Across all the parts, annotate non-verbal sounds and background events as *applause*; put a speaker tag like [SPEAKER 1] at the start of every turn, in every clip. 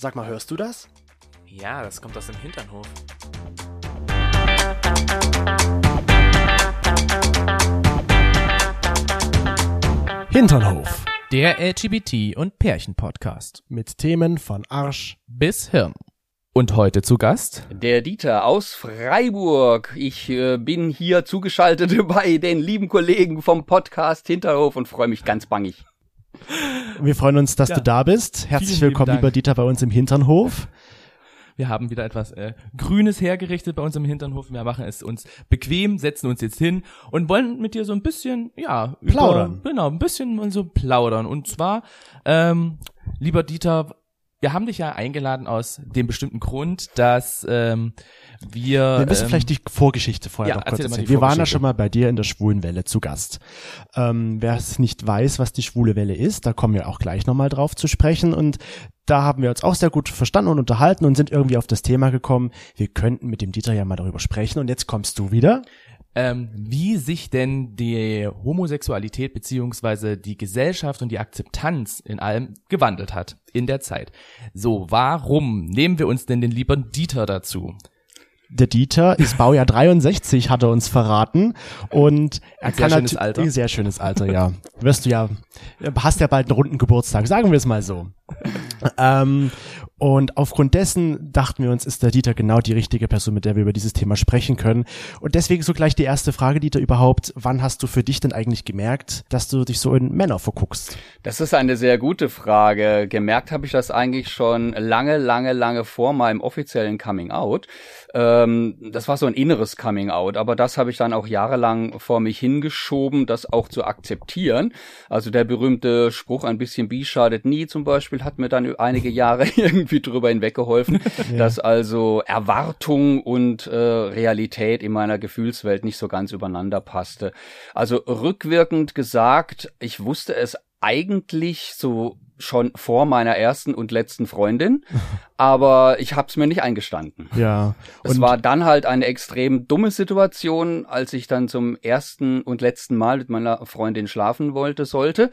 [SPEAKER 1] Sag mal, hörst du das?
[SPEAKER 2] Ja, das kommt aus dem Hinternhof.
[SPEAKER 1] Hinternhof.
[SPEAKER 3] Der LGBT- und Pärchen-Podcast.
[SPEAKER 1] Mit Themen von Arsch.
[SPEAKER 3] Bis Hirn. Und heute zu Gast
[SPEAKER 4] Der Dieter aus Freiburg. Ich äh, bin hier zugeschaltet *laughs* bei den lieben Kollegen vom Podcast Hinterhof und freue mich ganz bangig.
[SPEAKER 1] Wir freuen uns, dass
[SPEAKER 3] Ja.
[SPEAKER 1] du da bist. Herzlich
[SPEAKER 3] Vielen
[SPEAKER 1] willkommen, lieber Dieter, bei uns im Hinternhof.
[SPEAKER 3] Wir haben wieder etwas äh, Grünes hergerichtet bei uns im Hinternhof. Wir machen es uns bequem, setzen uns jetzt hin und wollen mit dir so ein bisschen, ja,
[SPEAKER 1] Plaudern.
[SPEAKER 3] Über, genau, ein bisschen so plaudern. Und zwar, ähm, lieber Dieter, wir haben dich ja eingeladen aus dem bestimmten Grund, dass ähm, wir.
[SPEAKER 1] Wir müssen
[SPEAKER 3] ähm,
[SPEAKER 1] vielleicht die Vorgeschichte vorher
[SPEAKER 3] ja,
[SPEAKER 1] noch kurz erzählen. Wir waren ja schon mal bei dir in der Schwulenwelle zu Gast. Ähm, wer es nicht weiß, was die Schwule Welle ist, da kommen wir auch gleich nochmal drauf zu sprechen. Und da haben wir uns auch sehr gut verstanden und unterhalten und sind irgendwie auf das Thema gekommen, wir könnten mit dem Dieter ja mal darüber sprechen. Und jetzt kommst du wieder.
[SPEAKER 3] Ähm, wie sich denn die Homosexualität beziehungsweise die Gesellschaft und die Akzeptanz in allem gewandelt hat in der Zeit. So, warum nehmen wir uns denn den lieben Dieter dazu?
[SPEAKER 1] Der Dieter ist Baujahr *laughs* 63, hat er uns verraten. Und er
[SPEAKER 3] Sehr
[SPEAKER 1] kann
[SPEAKER 3] schönes Alter.
[SPEAKER 1] Sehr schönes Alter, ja. Wirst du ja, hast ja bald einen runden Geburtstag, sagen wir es mal so. Ähm, und aufgrund dessen dachten wir uns, ist der Dieter genau die richtige Person, mit der wir über dieses Thema sprechen können. Und deswegen so gleich die erste Frage, Dieter, überhaupt, wann hast du für dich denn eigentlich gemerkt, dass du dich so in Männer verguckst?
[SPEAKER 4] Das ist eine sehr gute Frage. Gemerkt habe ich das eigentlich schon lange, lange, lange vor meinem offiziellen Coming Out. Ähm, das war so ein inneres Coming Out, aber das habe ich dann auch jahrelang vor mich hingeschoben, das auch zu akzeptieren. Also der berühmte Spruch, ein bisschen bi schadet nie zum Beispiel, hat mir dann einige Jahre *laughs* irgendwie drüber hinweggeholfen, *laughs* dass also Erwartung und äh, Realität in meiner Gefühlswelt nicht so ganz übereinander passte. Also rückwirkend gesagt, ich wusste es eigentlich so schon vor meiner ersten und letzten Freundin, *laughs* aber ich habe es mir nicht eingestanden.
[SPEAKER 1] Ja.
[SPEAKER 4] Es war dann halt eine extrem dumme Situation, als ich dann zum ersten und letzten Mal mit meiner Freundin schlafen wollte, sollte.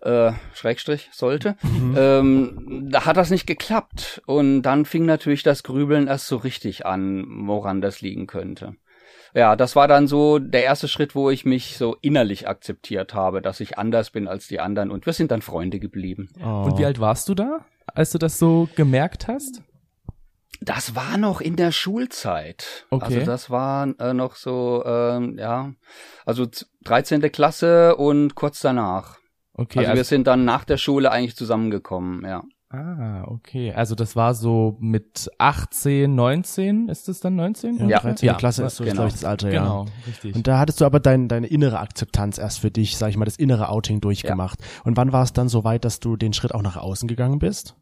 [SPEAKER 4] Äh, Schrägstrich sollte, ähm, da hat das nicht geklappt. Und dann fing natürlich das Grübeln erst so richtig an, woran das liegen könnte. Ja, das war dann so der erste Schritt, wo ich mich so innerlich akzeptiert habe, dass ich anders bin als die anderen. Und wir sind dann Freunde geblieben.
[SPEAKER 1] oh.
[SPEAKER 3] Und wie alt warst du da, als du das so gemerkt hast?
[SPEAKER 4] Das war noch in der Schulzeit.
[SPEAKER 3] Okay.
[SPEAKER 4] Also das war äh, noch so, ähm, ja, also z- 13. Klasse und kurz danach.
[SPEAKER 3] Okay,
[SPEAKER 4] also, wir sind dann nach der Schule eigentlich zusammengekommen, ja.
[SPEAKER 3] Ah, okay. Also das war so mit 18, 19, ist es dann 19?
[SPEAKER 1] ja,
[SPEAKER 4] Ja.
[SPEAKER 1] 13. Klasse ist so,
[SPEAKER 4] genau.
[SPEAKER 1] glaube ich, das Alter, ja.
[SPEAKER 3] Genau, richtig.
[SPEAKER 1] Und da hattest du aber dein, deine innere Akzeptanz erst für dich, sag ich mal, das innere Outing durchgemacht. Und wann war es dann so weit, dass du den Schritt auch nach außen gegangen bist?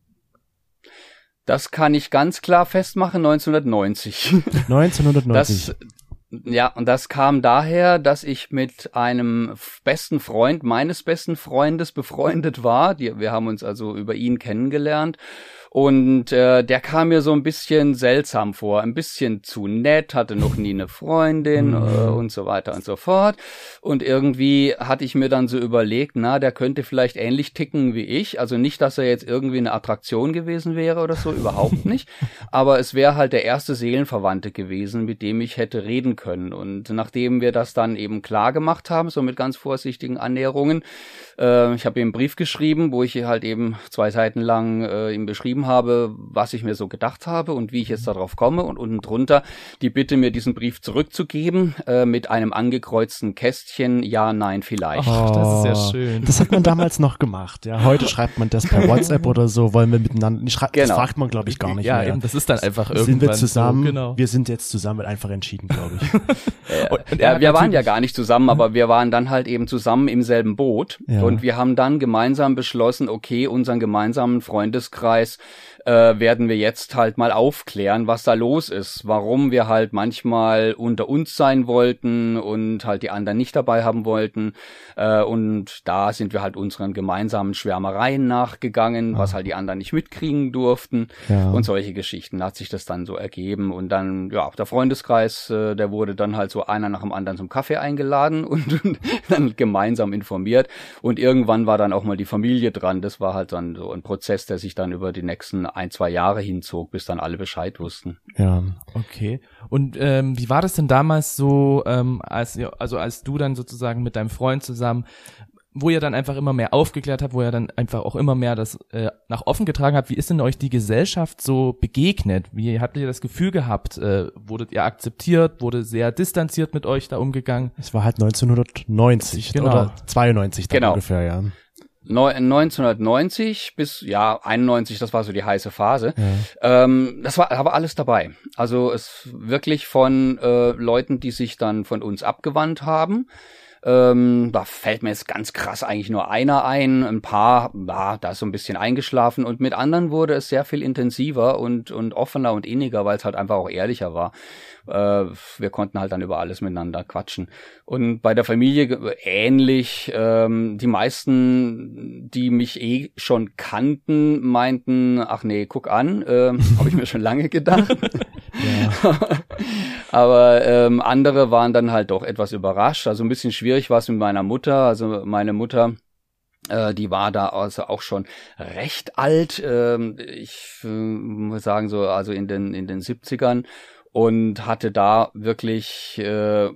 [SPEAKER 4] Das kann ich ganz klar festmachen, 1990.
[SPEAKER 1] 1990.
[SPEAKER 4] Das, ja, und das kam daher, dass ich mit einem besten Freund meines besten Freundes befreundet war. Die, wir haben uns also über ihn kennengelernt. Und äh, der kam mir so ein bisschen seltsam vor, ein bisschen zu nett, hatte noch nie eine Freundin äh, und so weiter und so fort. Und irgendwie hatte ich mir dann so überlegt, na, der könnte vielleicht ähnlich ticken wie ich. Also nicht, dass er jetzt irgendwie eine Attraktion gewesen wäre oder so, überhaupt nicht. *laughs* Aber es wäre halt der erste Seelenverwandte gewesen, mit dem ich hätte reden können. Und nachdem wir das dann eben klar gemacht haben, so mit ganz vorsichtigen Annäherungen, äh, ich habe ihm einen Brief geschrieben, wo ich halt eben zwei Seiten lang äh, ihm beschrieben habe, was ich mir so gedacht habe und wie ich jetzt darauf komme. Und unten drunter die Bitte, mir diesen Brief zurückzugeben äh, mit einem angekreuzten Kästchen, ja, nein, vielleicht.
[SPEAKER 3] Ach, das ist ja
[SPEAKER 1] Oh,
[SPEAKER 3] schön.
[SPEAKER 1] Das hat man damals noch gemacht. Ja, heute schreibt man das per WhatsApp oder so, wollen wir miteinander. Ich schrei- Das
[SPEAKER 4] Genau.
[SPEAKER 1] fragt man, glaube ich, gar nicht
[SPEAKER 3] ja,
[SPEAKER 1] mehr.
[SPEAKER 3] eben, das ist dann einfach irgendwann
[SPEAKER 1] sind wir zusammen?
[SPEAKER 3] So, genau.
[SPEAKER 1] Wir sind jetzt zusammen, einfach entschieden, glaube ich. *laughs*
[SPEAKER 3] Und- und er
[SPEAKER 4] Ja, wir waren ja gar nicht zusammen, aber wir waren dann halt eben zusammen im selben Boot
[SPEAKER 1] Ja.
[SPEAKER 4] und wir haben dann gemeinsam beschlossen, okay, unseren gemeinsamen Freundeskreis äh, werden wir jetzt halt mal aufklären, was da los ist, warum wir halt manchmal unter uns sein wollten und halt die anderen nicht dabei haben wollten. Äh, und da sind wir halt unseren gemeinsamen Schwärmereien nachgegangen, was halt die anderen nicht mitkriegen durften
[SPEAKER 1] Ja.
[SPEAKER 4] und solche Geschichten. Da hat sich das dann so ergeben und dann, ja, der Freundeskreis, äh, der wurde dann halt so einer nach dem anderen zum Kaffee eingeladen und, *laughs* und dann gemeinsam informiert und irgendwann war dann auch mal die Familie dran. Das war halt dann so ein Prozess, der sich dann über die nächsten ein, zwei Jahre hinzog, bis dann alle Bescheid wussten.
[SPEAKER 1] Ja.
[SPEAKER 3] Okay. Und ähm, wie war das denn damals so, ähm, als also als du dann sozusagen mit deinem Freund zusammen, wo ihr dann einfach immer mehr aufgeklärt habt, wo ihr dann einfach auch immer mehr das äh, nach offen getragen habt, wie ist denn euch die Gesellschaft so begegnet? Wie habt ihr das Gefühl gehabt? Äh, wurdet ihr akzeptiert? Wurde sehr distanziert mit euch da umgegangen?
[SPEAKER 1] Es war halt 1990
[SPEAKER 3] Genau.
[SPEAKER 1] oder 92 dann
[SPEAKER 4] Genau.
[SPEAKER 1] ungefähr, ja.
[SPEAKER 4] Neu- 1990 bis ja 91, das war so die heiße Phase. Ähm, das war aber alles dabei. Also es wirklich von äh, Leuten, die sich dann von uns abgewandt haben. Ähm, da fällt mir jetzt ganz krass eigentlich nur einer ein. Ein paar, ja, da ist so ein bisschen eingeschlafen. Und mit anderen wurde es sehr viel intensiver und, und offener und inniger, weil es halt einfach auch ehrlicher war. Äh, wir konnten halt dann über alles miteinander quatschen. Und bei der Familie ähnlich. Ähm, die meisten, die mich eh schon kannten, meinten, ach nee, guck an, *laughs* ähm, habe ich mir schon lange gedacht. *laughs* *laughs* Aber ähm, andere waren dann halt doch etwas überrascht. Also ein bisschen schwierig war es mit meiner Mutter. Also meine Mutter äh, die war da also auch schon recht alt, ähm, ich äh, muss sagen so also in den in den 70ern und hatte da wirklich äh,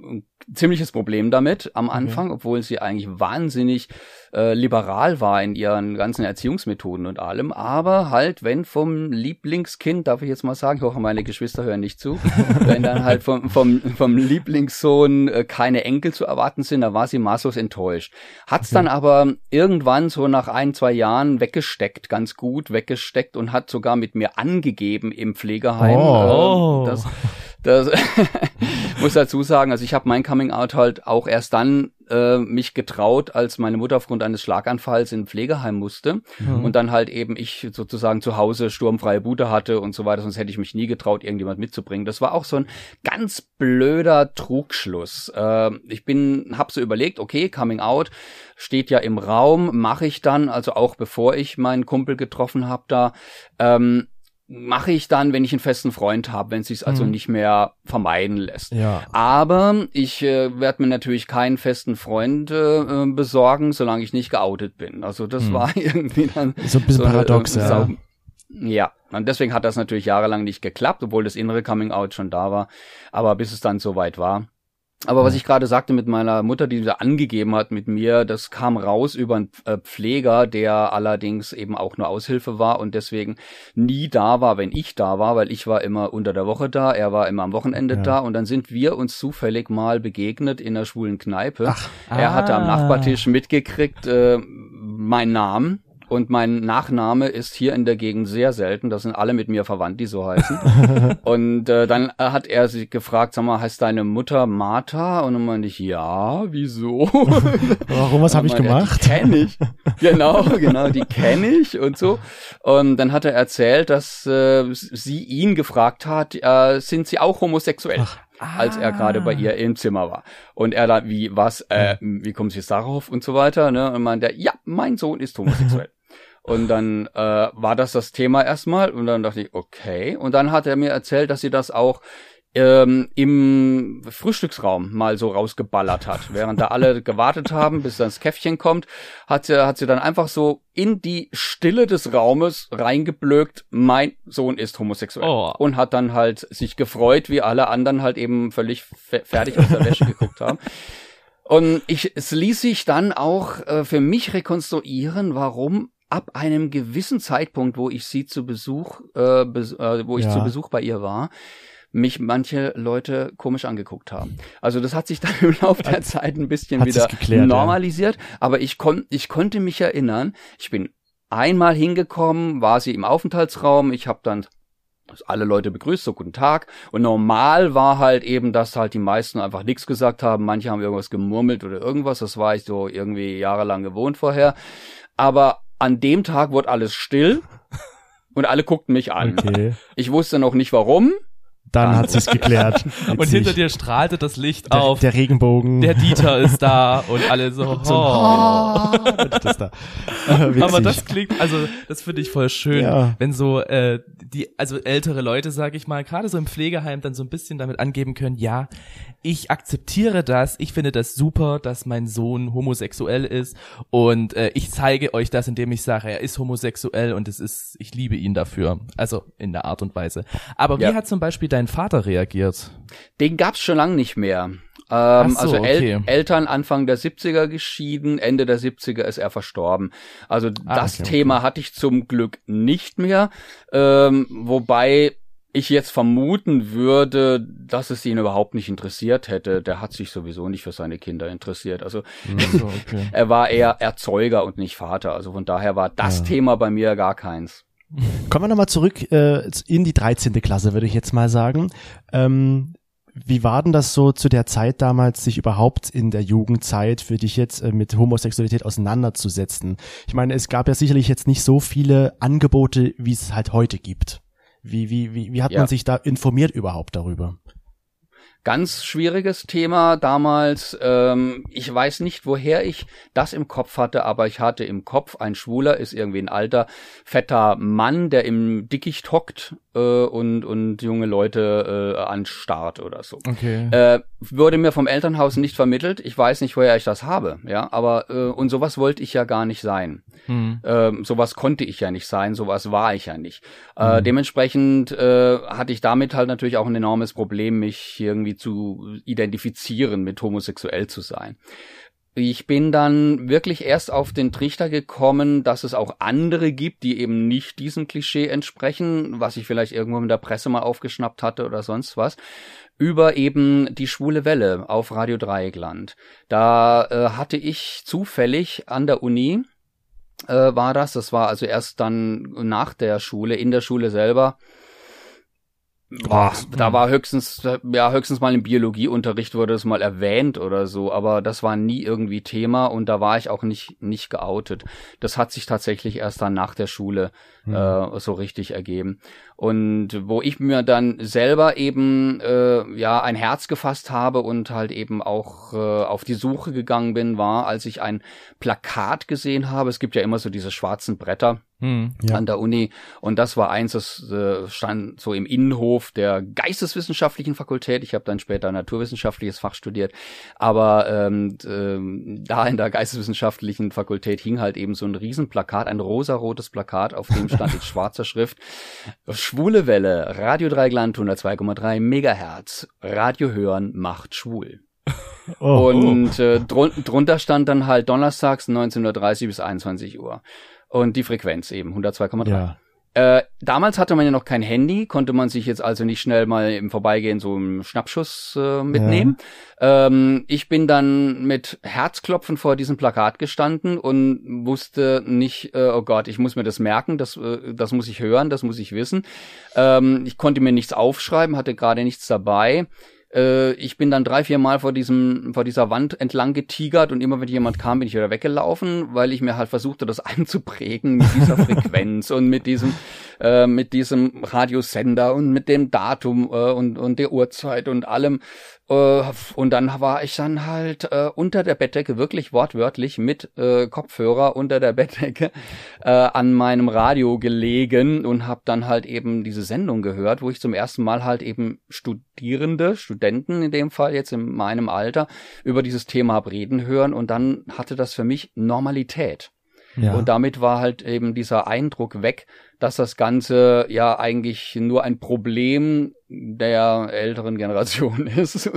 [SPEAKER 4] ziemliches Problem damit am Anfang, obwohl sie eigentlich wahnsinnig äh, liberal war in ihren ganzen Erziehungsmethoden und allem. Aber halt, wenn vom Lieblingskind, darf ich jetzt mal sagen, ich hoffe, meine Geschwister hören nicht zu, *laughs* wenn dann halt vom, vom, vom Lieblingssohn äh, keine Enkel zu erwarten sind, da war sie maßlos enttäuscht. Hat's dann aber irgendwann so nach ein, zwei Jahren weggesteckt, ganz gut weggesteckt und hat sogar mit mir angegeben im Pflegeheim.
[SPEAKER 1] Oh.
[SPEAKER 3] Oh.
[SPEAKER 4] Äh, das, das *laughs* muss dazu sagen, also ich habe mein Coming Out halt auch erst dann äh, mich getraut, als meine Mutter aufgrund eines Schlaganfalls in ein Pflegeheim musste und dann halt eben ich sozusagen zu Hause sturmfreie Bude hatte und so weiter, sonst hätte ich mich nie getraut, irgendjemand mitzubringen. Das war auch so ein ganz blöder Trugschluss. Äh, ich bin, hab so überlegt, okay, Coming Out steht ja im Raum, mache ich dann, also auch bevor ich meinen Kumpel getroffen habe da, ähm, mache ich dann, wenn ich einen festen Freund habe, wenn es sich also nicht mehr vermeiden lässt.
[SPEAKER 1] Ja.
[SPEAKER 4] Aber ich äh, werde mir natürlich keinen festen Freund äh, besorgen, solange ich nicht geoutet bin. Also das war *laughs* irgendwie dann
[SPEAKER 1] So ein bisschen
[SPEAKER 4] eine,
[SPEAKER 1] paradox,
[SPEAKER 4] äh,
[SPEAKER 1] ja.
[SPEAKER 4] Sau- Ja, und deswegen hat das natürlich jahrelang nicht geklappt, obwohl das innere Coming Out schon da war. Aber bis es dann soweit war. Aber was ich gerade sagte mit meiner Mutter, die da angegeben hat mit mir, das kam raus über einen äh, Pfleger, der allerdings eben auch nur Aushilfe war und deswegen nie da war, wenn ich da war, weil ich war immer unter der Woche da, er war immer am Wochenende
[SPEAKER 1] Ja.
[SPEAKER 4] da und dann sind wir uns zufällig mal begegnet in einer schwulen Kneipe. er
[SPEAKER 3] Ah.
[SPEAKER 4] hatte am Nachbartisch mitgekriegt äh, meinen Namen. Und mein Nachname ist hier in der Gegend sehr selten. Das sind alle mit mir verwandt, die so heißen. *laughs* und äh, dann äh, hat er sich gefragt, sag mal, heißt deine Mutter Martha? Und dann meinte ich, ja, wieso?
[SPEAKER 1] Warum, was habe ich gemacht?
[SPEAKER 4] Die kenne ich. Genau, *laughs* genau, die kenne ich und so. Und dann hat er erzählt, dass äh, sie ihn gefragt hat, äh, sind sie auch homosexuell? als er gerade bei ihr im Zimmer war. Und er da, wie, was, äh, wie kommen Sie jetzt darauf und so weiter, ne? Und meinte, er, ja, mein Sohn ist homosexuell. Und dann äh, war das das Thema erstmal und dann dachte ich, okay. Und dann hat er mir erzählt, dass sie das auch ähm, im Frühstücksraum mal so rausgeballert hat. Während da alle *laughs* gewartet haben, bis das Käffchen kommt, hat sie, hat sie dann einfach so in die Stille des Raumes reingeblökt, mein Sohn ist homosexuell.
[SPEAKER 3] Oh.
[SPEAKER 4] Und hat dann halt sich gefreut, wie alle anderen halt eben völlig fe fertig aus der Wäsche geguckt haben. Und ich, es ließ sich dann auch äh, für mich rekonstruieren, warum ab einem gewissen Zeitpunkt, wo ich sie zu Besuch, äh, bes äh, wo ich
[SPEAKER 1] Ja.
[SPEAKER 4] zu Besuch bei ihr war, mich manche Leute komisch angeguckt haben. Also das hat sich dann im Laufe der Zeit ein bisschen
[SPEAKER 1] hat
[SPEAKER 4] wieder
[SPEAKER 1] geklärt, ja.
[SPEAKER 4] normalisiert, aber ich, kon ich konnte mich erinnern, ich bin einmal hingekommen, war sie im Aufenthaltsraum, ich habe dann alle Leute begrüßt, so guten Tag. Und normal war halt eben, dass halt die meisten einfach nichts gesagt haben. Manche haben irgendwas gemurmelt oder irgendwas. Das war ich so irgendwie jahrelang gewohnt vorher. Aber an dem Tag wurde alles still *laughs* und alle guckten mich an.
[SPEAKER 1] Okay.
[SPEAKER 4] Ich wusste noch nicht warum.
[SPEAKER 1] Dann hat sich's geklärt. *laughs*
[SPEAKER 3] Und hinter dir strahlte das Licht
[SPEAKER 1] der,
[SPEAKER 3] auf.
[SPEAKER 1] der Regenbogen.
[SPEAKER 3] der Dieter ist da und alle so, *laughs*
[SPEAKER 1] so,
[SPEAKER 3] oh. *laughs*
[SPEAKER 1] das da.
[SPEAKER 3] Aber das klingt, also das finde ich voll schön,
[SPEAKER 1] Ja.
[SPEAKER 3] wenn so äh, die, also ältere Leute, sage ich mal, gerade so im Pflegeheim dann so ein bisschen damit angeben können, ja, ich akzeptiere das, ich finde das super, dass mein Sohn homosexuell ist und äh, ich zeige euch das, indem ich sage, er ist homosexuell und es ist, ich liebe ihn dafür, also in der Art und Weise. Aber wie
[SPEAKER 4] Ja.
[SPEAKER 3] hat zum Beispiel dein Vater reagiert?
[SPEAKER 4] Den gab's schon lange nicht mehr. Ähm,
[SPEAKER 3] so,
[SPEAKER 4] also El
[SPEAKER 3] okay.
[SPEAKER 4] Eltern Anfang der 70er geschieden, Ende der 70er ist er verstorben. Also
[SPEAKER 3] Ah,
[SPEAKER 4] das
[SPEAKER 3] okay,
[SPEAKER 4] Thema hatte ich zum Glück nicht mehr, ähm, wobei ich jetzt vermuten würde, dass es ihn überhaupt nicht interessiert hätte. Der hat sich sowieso nicht für seine Kinder interessiert. Also
[SPEAKER 3] So, okay. *laughs*
[SPEAKER 4] er war eher Erzeuger und nicht Vater. Also von daher war das
[SPEAKER 1] Ja.
[SPEAKER 4] Thema bei mir gar keins.
[SPEAKER 1] Kommen wir nochmal zurück äh, in die 13. Klasse, würde ich jetzt mal sagen. Ähm, wie war denn das so zu der Zeit damals, sich überhaupt in der Jugendzeit für dich jetzt äh, mit Homosexualität auseinanderzusetzen? Ich meine, es gab ja sicherlich jetzt nicht so viele Angebote, wie es halt heute gibt. Wie, wie, wie, wie hat
[SPEAKER 4] Ja.
[SPEAKER 1] man sich da informiert überhaupt darüber?
[SPEAKER 4] Ganz schwieriges Thema damals. Ähm, ich weiß nicht, woher ich das im Kopf hatte, aber ich hatte im Kopf, ein Schwuler ist irgendwie ein alter, fetter Mann, der im Dickicht hockt äh, und, und junge Leute äh, anstarrt oder so.
[SPEAKER 3] Okay.
[SPEAKER 4] Äh, wurde mir vom Elternhaus nicht vermittelt. Ich weiß nicht, woher ich das habe, ja. Aber äh, und sowas wollte ich ja gar nicht sein.
[SPEAKER 3] Hm.
[SPEAKER 4] Ähm, sowas konnte ich ja nicht sein, sowas war ich ja nicht. Äh, dementsprechend äh, hatte ich damit halt natürlich auch ein enormes Problem, mich irgendwie zu identifizieren, mit homosexuell zu sein. Ich bin dann wirklich erst auf den Trichter gekommen, dass es auch andere gibt, die eben nicht diesem Klischee entsprechen, was ich vielleicht irgendwo in der Presse mal aufgeschnappt hatte oder sonst was, über eben die schwule Welle auf Radio Dreieckland. Da äh, hatte ich zufällig an der Uni äh, war das. Das war also erst dann nach der Schule, in der Schule selber. Boah, da war höchstens, ja, höchstens mal im Biologieunterricht wurde es mal erwähnt oder so, aber das war nie irgendwie Thema und da war ich auch nicht, nicht geoutet. Das hat sich tatsächlich erst dann nach der Schule äh, so richtig ergeben. Und wo ich mir dann selber eben äh, ja ein Herz gefasst habe und halt eben auch äh, auf die Suche gegangen bin, war, als ich ein Plakat gesehen habe. Es gibt ja immer so diese schwarzen Bretter
[SPEAKER 3] Hm.
[SPEAKER 1] Ja.
[SPEAKER 4] an der Uni. Und das war eins, das äh, stand so im Innenhof der Geisteswissenschaftlichen Fakultät. Ich habe dann später naturwissenschaftliches Fach studiert. Aber ähm, ähm, da in der Geisteswissenschaftlichen Fakultät hing halt eben so ein Riesenplakat, ein rosarotes Plakat, auf dem stand in *laughs* schwarzer Schrift Schwule Welle, Radio Dreigland 102,3 Megahertz, Radio hören macht schwul.
[SPEAKER 1] Oh,
[SPEAKER 4] Und äh, drun drunter stand dann halt donnerstags 19.30 bis 21 Uhr. Und die Frequenz eben, 102,3.
[SPEAKER 1] ja.
[SPEAKER 4] Äh, damals hatte man ja noch kein Handy, konnte man sich jetzt also nicht schnell mal im Vorbeigehen so einen Schnappschuss äh, mitnehmen. Ähm, ich bin dann mit Herzklopfen vor diesem Plakat gestanden und wusste nicht, äh, oh Gott, ich muss mir das merken, das, äh, das muss ich hören, das muss ich wissen. Ähm, ich konnte mir nichts aufschreiben, hatte gerade nichts dabei. Äh, ich bin dann drei, vier Mal vor diesem, vor dieser Wand entlang getigert und immer wenn jemand kam, bin ich wieder weggelaufen, weil ich mir halt versuchte, das *laughs* einzuprägen mit dieser Frequenz und mit diesem, äh, mit diesem Radiosender und mit dem Datum äh, und, und der Uhrzeit und allem. Äh, und dann war ich dann halt äh, unter der Bettdecke, wirklich wortwörtlich mit äh, Kopfhörer unter der *laughs* Bettdecke äh, an meinem Radio gelegen und habe dann halt eben diese Sendung gehört, wo ich zum ersten Mal halt eben Studierende, Studenten in dem Fall jetzt in meinem Alter, über dieses Thema hab reden hören und dann hatte das für mich Normalität.
[SPEAKER 1] Ja.
[SPEAKER 4] Und damit war halt eben dieser Eindruck weg, dass das Ganze ja eigentlich nur ein Problem der älteren Generation *laughs* ist.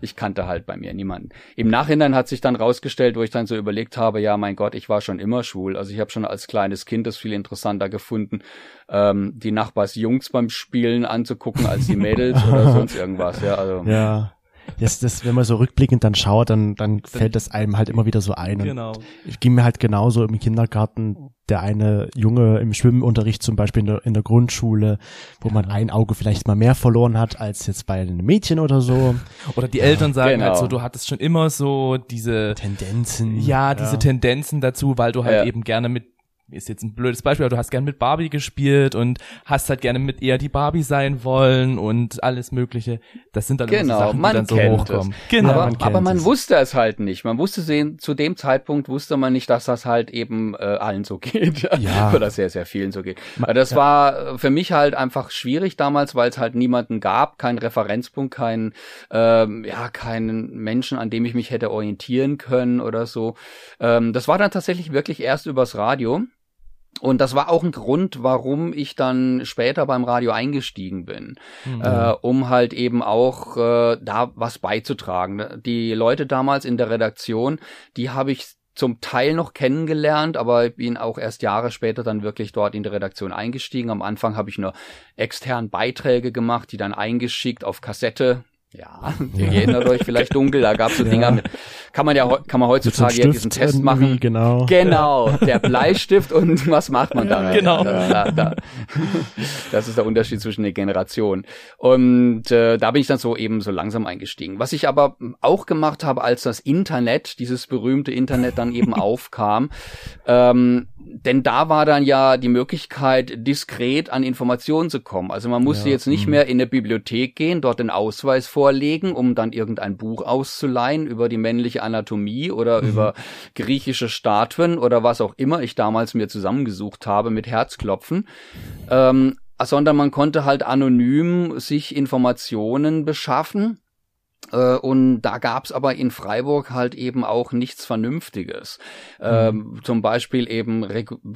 [SPEAKER 4] Ich kannte halt bei mir niemanden. Im Nachhinein hat sich dann rausgestellt, wo ich dann so überlegt habe, ja, mein Gott, ich war schon immer schwul. Also ich habe schon als kleines Kind das viel interessanter gefunden, ähm, die Nachbarsjungs beim Spielen anzugucken als die Mädels oder *laughs* sonst irgendwas. Ja, also
[SPEAKER 1] Ja. Das, das, wenn man so rückblickend dann schaut, dann, dann fällt das einem halt immer wieder so ein. Und
[SPEAKER 3] Genau.
[SPEAKER 1] Ich ging mir halt genauso im Kindergarten, der eine Junge im Schwimmunterricht zum Beispiel in der, in der Grundschule, wo man ein Auge vielleicht mal mehr verloren hat als jetzt bei einem Mädchen oder so.
[SPEAKER 3] Oder die Eltern sagen
[SPEAKER 4] Genau.
[SPEAKER 3] halt so, du hattest schon immer so diese,
[SPEAKER 1] Tendenzen.
[SPEAKER 3] ja, diese Tendenzen dazu, weil du halt
[SPEAKER 4] Ja.
[SPEAKER 3] eben gerne mit ist jetzt ein blödes Beispiel, aber du hast gern mit Barbie gespielt und hast halt gerne mit eher die Barbie sein wollen und alles mögliche. Das sind dann
[SPEAKER 4] genau,
[SPEAKER 3] so Sachen,
[SPEAKER 4] man
[SPEAKER 3] die dann so hochkommen.
[SPEAKER 4] Es.
[SPEAKER 3] Genau.
[SPEAKER 4] Aber
[SPEAKER 1] man
[SPEAKER 4] man, aber man
[SPEAKER 1] es.
[SPEAKER 4] wusste es halt nicht. Man wusste sehen, zu dem Zeitpunkt wusste man nicht, dass das halt eben äh, allen so *laughs* geht.
[SPEAKER 1] Ja.
[SPEAKER 4] Oder sehr, sehr vielen so geht. Aber das war äh, für mich halt einfach schwierig damals, weil es halt niemanden gab, keinen Referenzpunkt, keinen, ähm, ja, keinen Menschen, an dem ich mich hätte orientieren können oder so. Ähm, das war dann tatsächlich wirklich erst übers Radio. Und das war auch ein Grund, warum ich dann später beim Radio eingestiegen bin,
[SPEAKER 3] Mhm.
[SPEAKER 4] äh, um halt eben auch äh, da was beizutragen. Die Leute damals in der Redaktion, die habe ich zum Teil noch kennengelernt, aber bin auch erst Jahre später dann wirklich dort in die Redaktion eingestiegen. Am Anfang habe ich nur extern Beiträge gemacht, die dann eingeschickt auf Kassette. Ja, *laughs* ihr erinnert euch vielleicht dunkel, da gab es so *laughs*
[SPEAKER 1] Ja.
[SPEAKER 4] Dinger mit, kann man ja kann man heutzutage ja diesen Test machen.
[SPEAKER 1] Genau.
[SPEAKER 4] Genau, der Bleistift und *laughs* was macht man damit?
[SPEAKER 3] Genau.
[SPEAKER 4] Da, da. *laughs* Das ist der Unterschied zwischen den Generationen. Und äh, da bin ich dann so eben so langsam eingestiegen. Was ich aber auch gemacht habe, als das Internet, dieses berühmte Internet dann eben *laughs* aufkam, ähm, denn da war dann ja die Möglichkeit, diskret an Informationen zu kommen. Also man musste
[SPEAKER 1] Ja,
[SPEAKER 4] jetzt nicht
[SPEAKER 1] mhm.
[SPEAKER 4] mehr in eine Bibliothek gehen, dort den Ausweis vorlegen, um dann irgendein Buch auszuleihen über die männliche Anatomie oder
[SPEAKER 1] Mhm.
[SPEAKER 4] über griechische Statuen oder was auch immer ich damals mir zusammengesucht habe mit Herzklopfen. Ähm, sondern man konnte halt anonym sich Informationen beschaffen. Äh, Und da gab's aber in Freiburg halt eben auch nichts Vernünftiges. Ähm, zum Beispiel eben,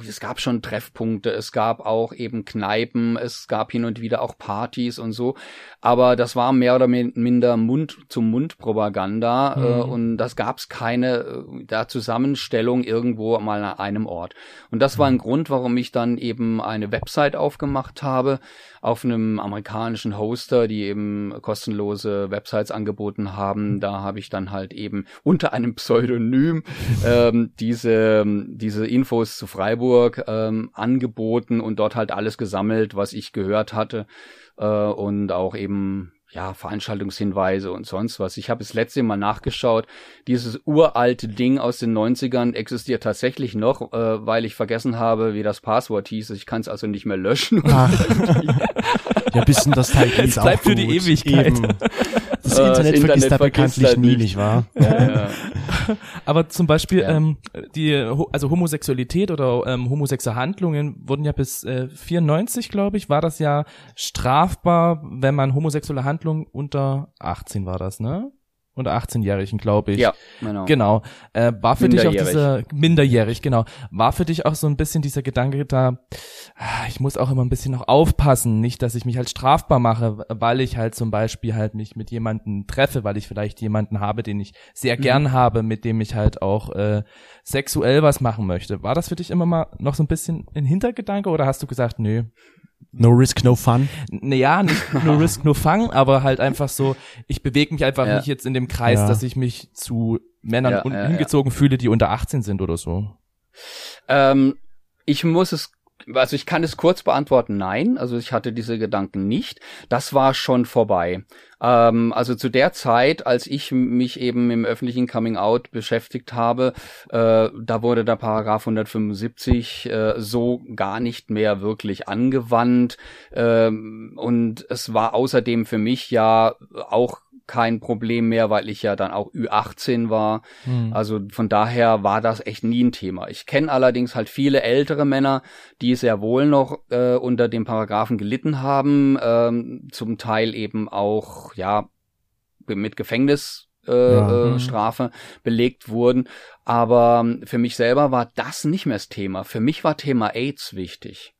[SPEAKER 4] es gab schon Treffpunkte, es gab auch eben Kneipen, es gab hin und wieder auch Partys und so. Aber das war mehr oder min- minder Mund zu Mund Propaganda äh,
[SPEAKER 3] Mhm.
[SPEAKER 4] und das gab's keine äh, da Zusammenstellung irgendwo mal an einem Ort. Und das war ein Grund, warum ich dann eben eine Website aufgemacht habe auf einem amerikanischen Hoster, die eben kostenlose Websites angeboten haben. Da habe ich dann halt eben unter einem Pseudonym ähm, diese, diese Infos zu Freiburg ähm, angeboten und dort halt alles gesammelt, was ich gehört hatte äh, und auch eben ja, Veranstaltungshinweise und sonst was. Ich habe das letzte Mal nachgeschaut. Dieses uralte Ding aus den 90ern existiert tatsächlich noch, äh, weil ich vergessen habe, wie das Passwort hieß. Ich kann es also nicht mehr löschen.
[SPEAKER 1] Ach. *laughs* ja, bis das Teil *laughs*
[SPEAKER 3] Es bleibt für die Ewigkeit.
[SPEAKER 1] Eben. Das
[SPEAKER 4] Äh, das
[SPEAKER 1] Internet vergisst
[SPEAKER 4] Internet
[SPEAKER 1] da bekanntlich
[SPEAKER 4] halt
[SPEAKER 1] nie,
[SPEAKER 4] nicht.
[SPEAKER 1] wahr?
[SPEAKER 4] ja. *laughs*
[SPEAKER 3] Aber zum Beispiel
[SPEAKER 4] Ja.
[SPEAKER 3] ähm, die also Homosexualität oder ähm, homosexuelle Handlungen wurden ja bis äh, 94, glaube ich, war das ja strafbar, wenn man homosexuelle Handlungen unter 18 war das, ne? Unter 18-Jährigen, glaube ich.
[SPEAKER 4] ja, genau.
[SPEAKER 3] Genau. Äh, war für dich auch dieser minderjährig, genau. War für dich auch so ein bisschen dieser Gedanke da, ah, ich muss auch immer ein bisschen noch aufpassen, nicht, dass ich mich halt strafbar mache, weil ich halt zum Beispiel halt mich mit jemanden treffe, weil ich vielleicht jemanden habe, den ich sehr gern habe, mit dem ich halt auch äh, sexuell was machen möchte. War das für dich immer mal noch so ein bisschen ein Hintergedanke oder hast du gesagt, nö,
[SPEAKER 1] No risk, no fun.
[SPEAKER 3] naja, nicht nur *laughs* Risk, nur Fang, aber halt einfach so, ich bewege mich einfach
[SPEAKER 4] Ja.
[SPEAKER 3] nicht jetzt in dem Kreis,
[SPEAKER 1] Ja.
[SPEAKER 3] dass ich mich zu Männern
[SPEAKER 4] Ja,
[SPEAKER 3] un-
[SPEAKER 4] ja, ja.
[SPEAKER 3] hingezogen fühle, die unter 18 sind oder so.
[SPEAKER 4] Ähm, ich muss es, also ich kann es kurz beantworten, nein. Also ich hatte diese Gedanken nicht. Das war schon vorbei. Ähm, also zu der Zeit, als ich mich eben im öffentlichen Coming Out beschäftigt habe, äh, da wurde der Paragraph 175 äh, so gar nicht mehr wirklich angewandt. Ähm, und es war außerdem für mich ja auch kein Problem mehr, weil ich ja dann auch Ü18 war. Also von daher war das echt nie ein Thema. Ich kenne allerdings halt viele ältere Männer, die sehr wohl noch äh, unter dem Paragraphen gelitten haben, ähm, zum Teil eben auch ja mit Gefängnis äh,
[SPEAKER 1] Ja.
[SPEAKER 4] äh,
[SPEAKER 3] Mhm.
[SPEAKER 4] Strafe belegt wurden. Aber ähm, für mich selber war das nicht mehr das Thema. Für mich war Thema AIDS wichtig.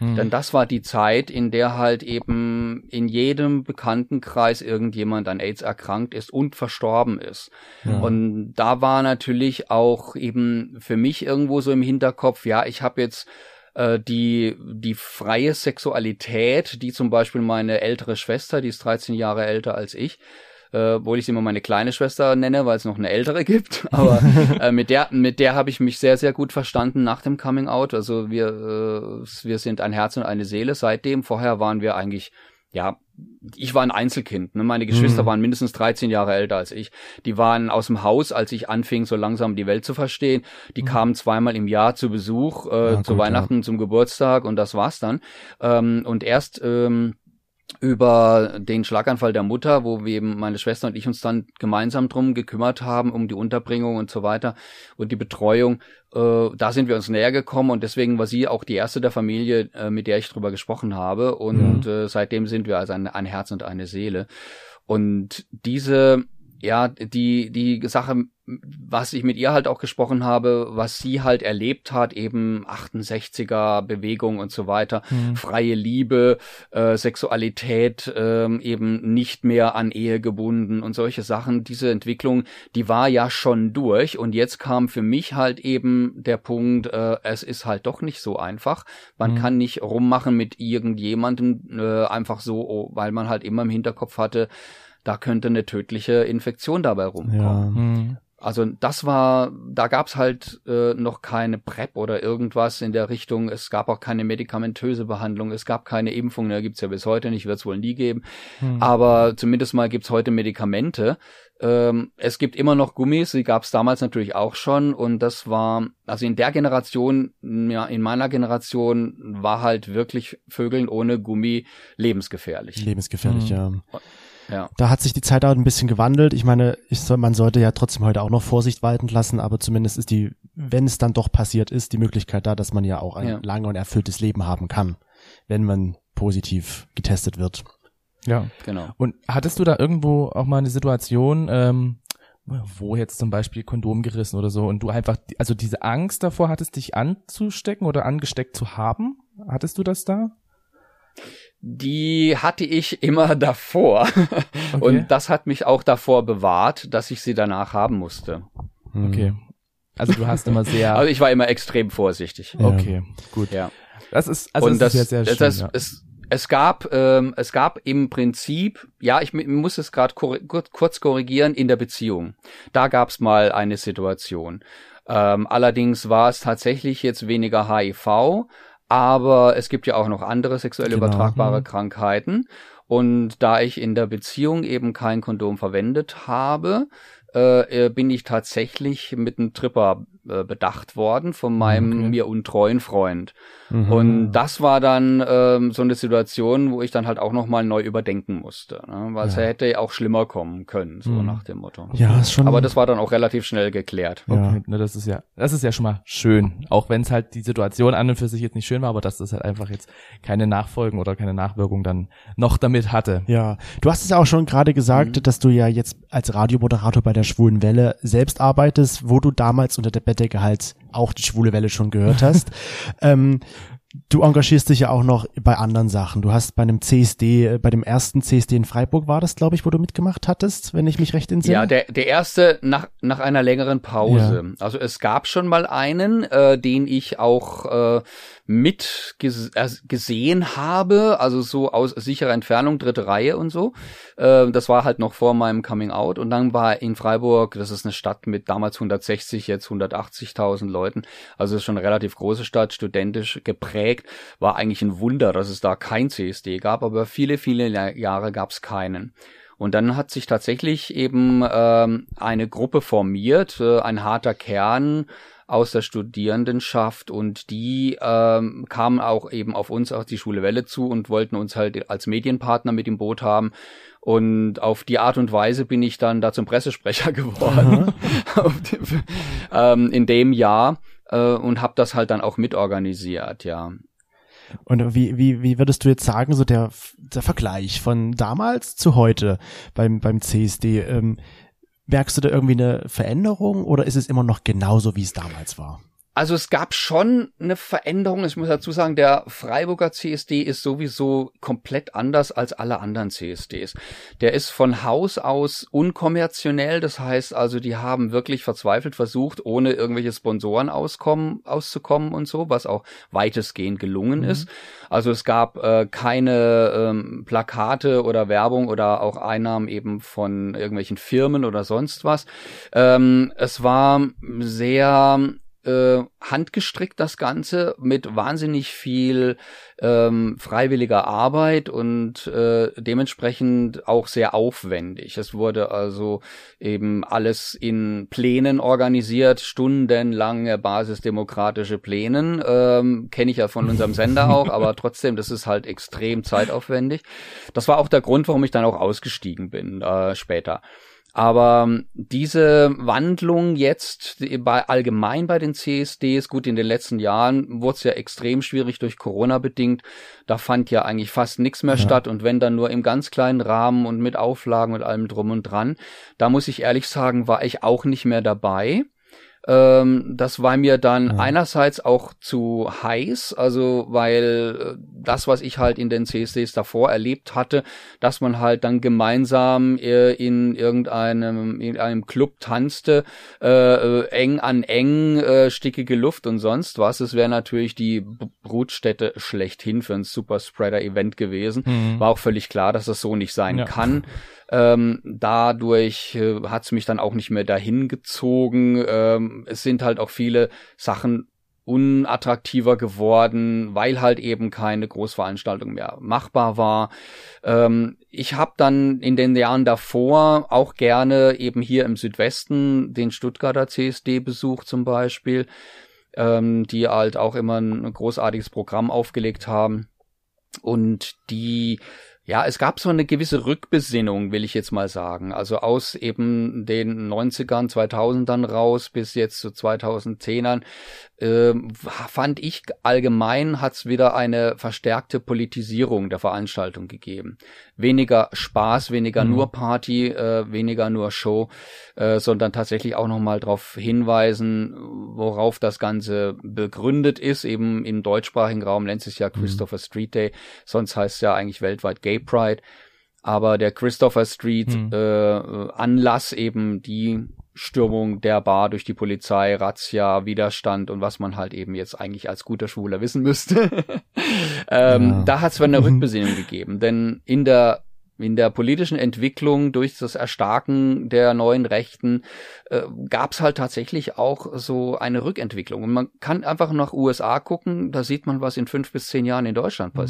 [SPEAKER 4] Denn das war die Zeit, in der halt eben in jedem Bekanntenkreis irgendjemand an AIDS erkrankt ist und verstorben ist.
[SPEAKER 1] Ja.
[SPEAKER 4] Und da war natürlich auch eben für mich irgendwo so im Hinterkopf, ja, ich habe jetzt äh, die, die freie Sexualität, die zum Beispiel meine ältere Schwester, die ist 13 Jahre älter als ich, äh, obwohl ich sie immer meine kleine Schwester nenne, weil es noch eine ältere *laughs* gibt. Aber äh, mit der, mit der habe ich mich sehr, sehr gut verstanden nach dem Coming Out. Also wir, äh, wir sind ein Herz und eine Seele seitdem. Vorher waren wir eigentlich ja ich war ein Einzelkind. Ne? Meine Geschwister
[SPEAKER 1] Mhm.
[SPEAKER 4] waren mindestens 13 Jahre älter als ich. Die waren aus dem Haus, als ich anfing, so langsam die Welt zu verstehen. Die kamen zweimal im Jahr zu Besuch, äh,
[SPEAKER 1] Mhm. Ja,
[SPEAKER 4] zu
[SPEAKER 1] gut,
[SPEAKER 4] Weihnachten, zum Geburtstag und das war's dann. Ähm, und erst ähm, über den Schlaganfall der Mutter, wo wir eben meine Schwester und ich uns dann gemeinsam drum gekümmert haben, um die Unterbringung und so weiter und die Betreuung, äh, da sind wir uns näher gekommen und deswegen war sie auch die erste der Familie, äh, mit der ich drüber gesprochen habe und äh, seitdem sind wir also ein, ein Herz und eine Seele. Und diese, ja, die, die Sache, was ich mit ihr halt auch gesprochen habe, was sie halt erlebt hat, eben 68er Bewegung und so weiter, freie Liebe, äh, Sexualität, ähm, eben nicht mehr an Ehe gebunden und solche Sachen, diese Entwicklung, die war ja schon durch und jetzt kam für mich halt eben der Punkt, äh, es ist halt doch nicht so einfach. Man
[SPEAKER 3] Mhm.
[SPEAKER 4] kann nicht rummachen mit irgendjemandem äh, einfach so, oh, weil man halt immer im Hinterkopf hatte, da könnte eine tödliche Infektion dabei rumkommen.
[SPEAKER 1] Ja.
[SPEAKER 3] Mhm.
[SPEAKER 4] Also das war, da gab's halt äh, noch keine PrEP oder irgendwas in der Richtung. Es gab auch keine medikamentöse Behandlung, es gab keine Impfung, da gibt's ja bis heute nicht, wird's wohl nie geben. Aber zumindest mal gibt's heute Medikamente. Ähm, es gibt immer noch Gummis, die gab's damals natürlich auch schon. Und das war, also in der Generation, ja, in meiner Generation war halt wirklich Vögeln ohne Gummi lebensgefährlich.
[SPEAKER 1] Lebensgefährlich,
[SPEAKER 3] Mhm.
[SPEAKER 1] ja.
[SPEAKER 4] Ja.
[SPEAKER 1] Da hat sich die Zeit auch ein bisschen gewandelt. Ich meine, ich soll, man sollte ja trotzdem heute auch noch Vorsicht walten lassen, aber zumindest ist die, wenn es dann doch passiert ist, die Möglichkeit da, dass man ja auch ein
[SPEAKER 4] Ja.
[SPEAKER 1] lange und erfülltes Leben haben kann, wenn man positiv getestet wird.
[SPEAKER 3] Ja.
[SPEAKER 4] Genau.
[SPEAKER 3] Und hattest du da irgendwo auch mal eine Situation, ähm, wo jetzt zum Beispiel Kondom gerissen oder so und du einfach, also diese Angst davor hattest, dich anzustecken oder angesteckt zu haben? Hattest du das da?
[SPEAKER 4] Die hatte ich immer *laughs* davor.
[SPEAKER 3] Okay.
[SPEAKER 4] Und das hat mich auch davor bewahrt, dass ich sie danach haben musste.
[SPEAKER 1] Hm.
[SPEAKER 3] Okay. Also du hast immer sehr.
[SPEAKER 4] Also ich war immer extrem vorsichtig.
[SPEAKER 1] Ja.
[SPEAKER 3] okay, gut.
[SPEAKER 4] Ja.
[SPEAKER 3] Das ist also
[SPEAKER 4] und
[SPEAKER 3] das,
[SPEAKER 4] das,
[SPEAKER 3] ist ja sehr schön.
[SPEAKER 4] das,
[SPEAKER 3] ja.
[SPEAKER 4] es, es gab, ähm, es gab im Prinzip, ja, ich mu- muss es gerade kurz korrigieren, in der Beziehung. Da gab es mal eine Situation. Ähm, allerdings war es tatsächlich jetzt weniger HIV, aber es gibt ja auch noch andere sexuell
[SPEAKER 1] Genau.
[SPEAKER 4] übertragbare
[SPEAKER 3] Mhm.
[SPEAKER 4] Krankheiten. Und da ich in der Beziehung eben kein Kondom verwendet habe, äh, äh, bin ich tatsächlich mit einem Tripper äh, bedacht worden von meinem
[SPEAKER 3] Okay.
[SPEAKER 4] mir untreuen Freund.
[SPEAKER 1] Mhm.
[SPEAKER 4] Und das war dann ähm, so eine Situation, wo ich dann halt auch nochmal neu überdenken musste. Ne? Weil es
[SPEAKER 1] Ja.
[SPEAKER 4] hätte auch schlimmer kommen können, so
[SPEAKER 3] Mhm.
[SPEAKER 4] nach dem Motto.
[SPEAKER 1] ja, ist schon.
[SPEAKER 4] Aber das war dann auch relativ schnell geklärt.
[SPEAKER 1] ja.
[SPEAKER 3] Okay, ne, das ist ja, das ist ja schon mal schön. Auch wenn es halt die Situation an und für sich jetzt nicht schön war, aber dass das halt einfach jetzt keine Nachfolgen oder keine Nachwirkung dann noch damit hatte.
[SPEAKER 1] Ja, du hast es ja auch schon gerade gesagt,
[SPEAKER 4] Mhm.
[SPEAKER 1] dass du ja jetzt als Radiomoderator bei der Schwulen Welle selbst arbeitest, wo du damals unter der Bettdecke halt auch die Schwule Welle schon gehört hast. *laughs* ähm, du engagierst dich ja auch noch bei anderen Sachen. Du hast bei einem CSD, äh, bei dem ersten CSD in Freiburg war das, glaube ich, wo du mitgemacht hattest, wenn ich mich recht entsinne.
[SPEAKER 4] Ja, der, der erste nach, nach einer längeren Pause. Also es gab schon mal einen, äh, den ich auch äh, mit ges äh, gesehen habe, also so aus sicherer Entfernung, dritte Reihe und so. Äh, das war halt noch vor meinem Coming Out. Und dann war in Freiburg, das ist eine Stadt mit damals 160, jetzt 180.000 Leuten. Also es ist schon eine relativ große Stadt, studentisch geprägt. War eigentlich ein Wunder, dass es da kein CSD gab, aber viele, viele Jahre gab es keinen. Und dann hat sich tatsächlich eben ähm, eine Gruppe formiert, äh, ein harter Kern aus der Studierendenschaft und die ähm, kamen auch eben auf uns, auf die Schule Welle zu und wollten uns halt als Medienpartner mit im Boot haben. Und auf die Art und Weise bin ich dann da zum Pressesprecher *laughs* geworden *laughs* dem, ähm, in dem Jahr äh, und habe das halt dann auch mitorganisiert, ja.
[SPEAKER 1] Und wie, wie, wie würdest du jetzt sagen, so der, der Vergleich von damals zu heute beim, beim CSD, ähm, merkst du da irgendwie eine Veränderung oder ist es immer noch genauso, wie es damals war?
[SPEAKER 4] Also es gab schon eine Veränderung. Ich muss dazu sagen, der Freiburger CSD ist sowieso komplett anders als alle anderen CSDs. Der ist von Haus aus unkommerziell. Das heißt also, die haben wirklich verzweifelt versucht, ohne irgendwelche Sponsoren auskommen, auszukommen und so, was auch weitestgehend gelungen ist. Also es gab äh, keine ähm, Plakate oder Werbung oder auch Einnahmen eben von irgendwelchen Firmen oder sonst was. Ähm, es war sehr äh, handgestrickt das Ganze mit wahnsinnig viel ähm, freiwilliger Arbeit und äh, dementsprechend auch sehr aufwendig. Es wurde also eben alles in Plänen organisiert, stundenlange basisdemokratische Plänen. Ähm, Kenne ich ja von unserem Sender *laughs* auch, aber trotzdem, das ist halt extrem zeitaufwendig. Das war auch der Grund, warum ich dann auch ausgestiegen bin äh, später. Aber ähm, diese Wandlung jetzt bei allgemein bei den CSDs, gut in den letzten Jahren wurde es ja extrem schwierig durch Corona bedingt. Da fand ja eigentlich fast nichts mehr ja. statt und wenn dann nur im ganz kleinen Rahmen und mit Auflagen und allem drum und dran. Da muss ich ehrlich sagen, war ich auch nicht mehr dabei. Ähm, das war mir dann ja. einerseits auch zu heiß, also weil äh, das, was ich halt in den CSDs davor erlebt hatte, dass man halt dann gemeinsam äh, in irgendeinem in einem Club tanzte, äh, äh, eng an eng, äh, stickige Luft und sonst was. Es wäre natürlich die Brutstätte schlechthin für ein Superspreader-Event gewesen. Mhm. War auch völlig klar, dass das so nicht sein ja. kann. Ähm, dadurch äh, hat es mich dann auch nicht mehr dahin gezogen. Ähm, es sind halt auch viele Sachen unattraktiver geworden, weil halt eben keine Großveranstaltung mehr machbar war. Ähm, ich habe dann in den Jahren davor auch gerne eben hier im Südwesten den Stuttgarter CSD besucht zum Beispiel, ähm, die halt auch immer ein großartiges Programm aufgelegt haben und die ja, es gab so eine gewisse Rückbesinnung, will ich jetzt mal sagen. Also aus eben den 90ern, 2000ern raus bis jetzt zu 2010ern äh, fand ich allgemein hat es wieder eine verstärkte Politisierung der Veranstaltung gegeben. Weniger Spaß, weniger mhm. nur Party, äh, weniger nur Show, äh, sondern tatsächlich auch nochmal darauf hinweisen, worauf das Ganze begründet ist. Eben im deutschsprachigen Raum nennt es ja mhm. Christopher Street Day, sonst heißt es ja eigentlich weltweit Gay Pride. Aber der Christopher Street mhm. äh, Anlass eben die Stürmung der Bar durch die Polizei, Razzia, Widerstand und was man halt eben jetzt eigentlich als guter Schwuler wissen müsste. *laughs* ähm, ja. Da hat es eine mhm. Rückbesinnung gegeben, denn in der in der politischen Entwicklung durch das Erstarken der neuen Rechten äh, gab es halt tatsächlich auch so eine Rückentwicklung. Und man kann einfach nach USA gucken, da sieht man, was in fünf bis zehn Jahren in Deutschland mhm.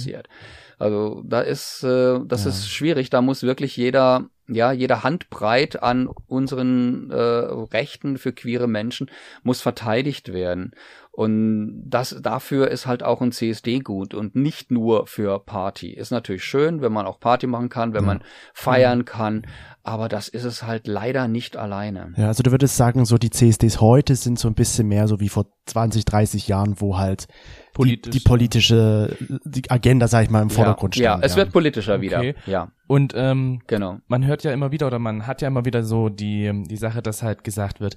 [SPEAKER 4] Also da ist, äh, das ja. ist schwierig. Da muss wirklich jeder ja, jeder Handbreit an unseren äh, Rechten für queere Menschen muss verteidigt werden. Und das dafür ist halt auch ein CSD gut und nicht nur für Party. Ist natürlich schön, wenn man auch Party machen kann, wenn ja. man feiern kann, aber das ist es halt leider nicht alleine.
[SPEAKER 1] Ja, also du würdest sagen, so die CSDs heute sind so ein bisschen mehr so wie vor 20, 30 Jahren, wo halt Politisch, die, die politische die Agenda, sag ich mal, im Vordergrund
[SPEAKER 4] ja, steht. Ja, es wird politischer okay. wieder. Ja.
[SPEAKER 3] Und ähm, genau. man hört ja immer wieder oder man hat ja immer wieder so die die Sache, dass halt gesagt wird,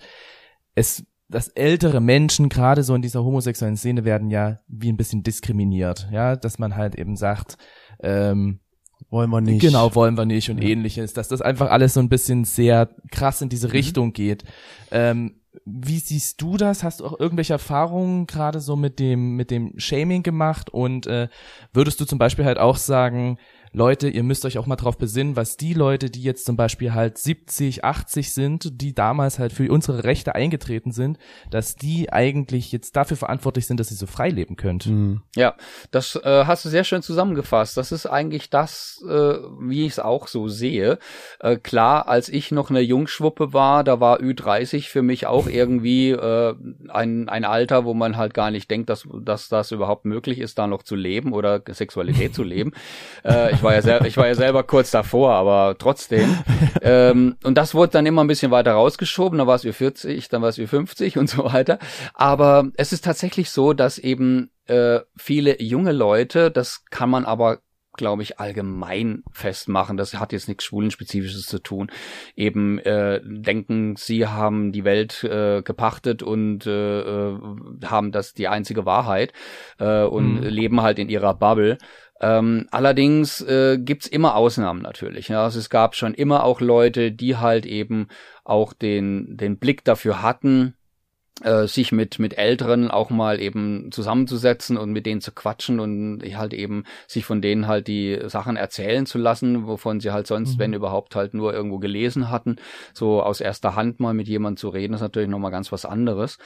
[SPEAKER 3] es dass ältere Menschen gerade so in dieser homosexuellen Szene werden ja wie ein bisschen diskriminiert, ja, dass man halt eben sagt, ähm,
[SPEAKER 1] wollen wir nicht.
[SPEAKER 3] Genau, wollen wir nicht und ja. ähnliches, dass das einfach alles so ein bisschen sehr krass in diese mhm. Richtung geht. Ähm, wie siehst du das? Hast du auch irgendwelche Erfahrungen gerade so mit dem mit dem Shaming gemacht und äh, würdest du zum Beispiel halt auch sagen, Leute, ihr müsst euch auch mal drauf besinnen, was die Leute, die jetzt zum Beispiel halt 70, 80 sind, die damals halt für unsere Rechte eingetreten sind, dass die eigentlich jetzt dafür verantwortlich sind, dass sie so frei leben könnt. Mhm.
[SPEAKER 4] Ja, das äh, hast du sehr schön zusammengefasst. Das ist eigentlich das, äh, wie ich es auch so sehe. Äh, klar, als ich noch eine Jungschwuppe war, da war Ü30 für mich auch irgendwie äh, ein, ein Alter, wo man halt gar nicht denkt, dass, dass das überhaupt möglich ist, da noch zu leben oder Sexualität zu leben. *laughs* Äh, ich war ja selber, ich war ja selber kurz davor, aber trotzdem. *laughs* ähm, und das wurde dann immer ein bisschen weiter rausgeschoben. Dann war es über 40, dann war es über 50 und so weiter. Aber es ist tatsächlich so, dass eben äh, viele junge Leute, das kann man aber glaube ich, allgemein festmachen. Das hat jetzt nichts Schwulenspezifisches zu tun. Eben äh, denken, sie haben die Welt äh, gepachtet und äh, äh haben das die einzige Wahrheit äh, und mhm. leben halt in ihrer Bubble. Ähm, allerdings äh, gibt's immer Ausnahmen natürlich. Ja? Also es gab schon immer auch Leute, die halt eben auch den, den Blick dafür hatten, äh, sich mit, mit Älteren auch mal eben zusammenzusetzen und mit denen zu quatschen und halt eben sich von denen halt die Sachen erzählen zu lassen, wovon sie halt sonst, mhm. wenn überhaupt, halt nur irgendwo gelesen hatten. So aus erster Hand mal mit jemandem zu reden, ist natürlich nochmal ganz was anderes.